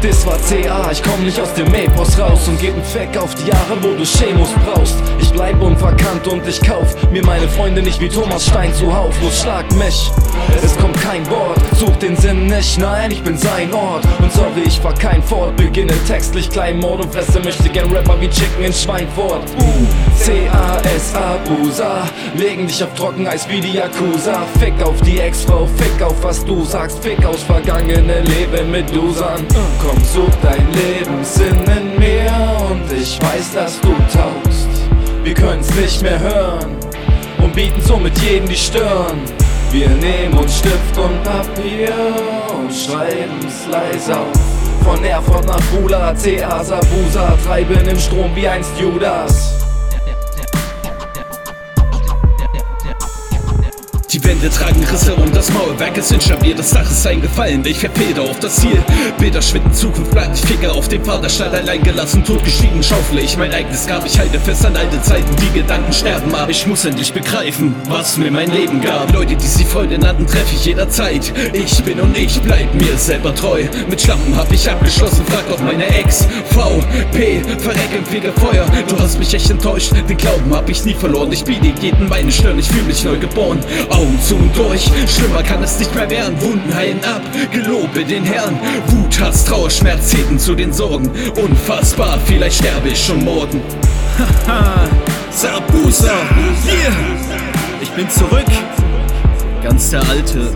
CA, ich komm nicht aus dem Mapos raus und geb n Feck auf die Jahre, wo du Chemos brauchst. Ich bleib unverkannt und ich kauf mir meine Freunde nicht wie Thomas Stein zuhauf. Los, schlag mich, es kommt kein Wort, such den Sinn nicht, nein, ich bin sein Ort. Und sorry, ich fahr kein Fort, beginne textlich Kleinmord und fresse möchte gern Rapper wie Chicken in Schweinfurt. U-C-A-S-A, Busa, legen dich auf Trockeneis wie die Yakuza. Fick auf die Ex-Frau, fick auf was du sagst, fick aus vergangene Leben mit Dusern. Komm, such dein Lebenssinn in mir und ich weiß, dass du taugst. Wir können's nicht mehr hören und bieten somit jedem die Stirn. Wir nehmen uns Stift und Papier und schreiben's leise auf. Von Erfurt nach Bula, CA Sabusa, treiben im Strom wie einst Judas. Wände tragen Risse und das Mauerwerk ist instabil, das Dach ist eingefallen, ich verfeder auf das Ziel. Bilder schwinden, Zukunft bleibt, ich ficke auf dem Vaterstadt allein gelassen, totgeschwiegen, schaufle ich mein eigenes Grab, ich halte fest an alte Zeiten, die Gedanken sterben, aber ich muss endlich begreifen, was mir mein Leben gab. Leute, die sie Freunde nannten, treffe ich jederzeit. Ich bin und ich bleib mir selber treu. Mit Schlampen hab ich abgeschlossen, frag auch meine Ex. VP, verreck im Fegefeuer, du hast mich echt enttäuscht, den Glauben hab ich nie verloren. Ich biete jeden meine Stirn, ich fühl mich neu geboren. Augen zu und durch, schlimmer kann es nicht mehr werden. Wunden heilen ab, gelobe den Herrn. Wut, Hass, Trauer, Schmerz zählten zu den Sorgen. Unfassbar, vielleicht sterbe ich schon morgen. Haha, Sabusa, yeah. Ich bin zurück, ganz der Alte.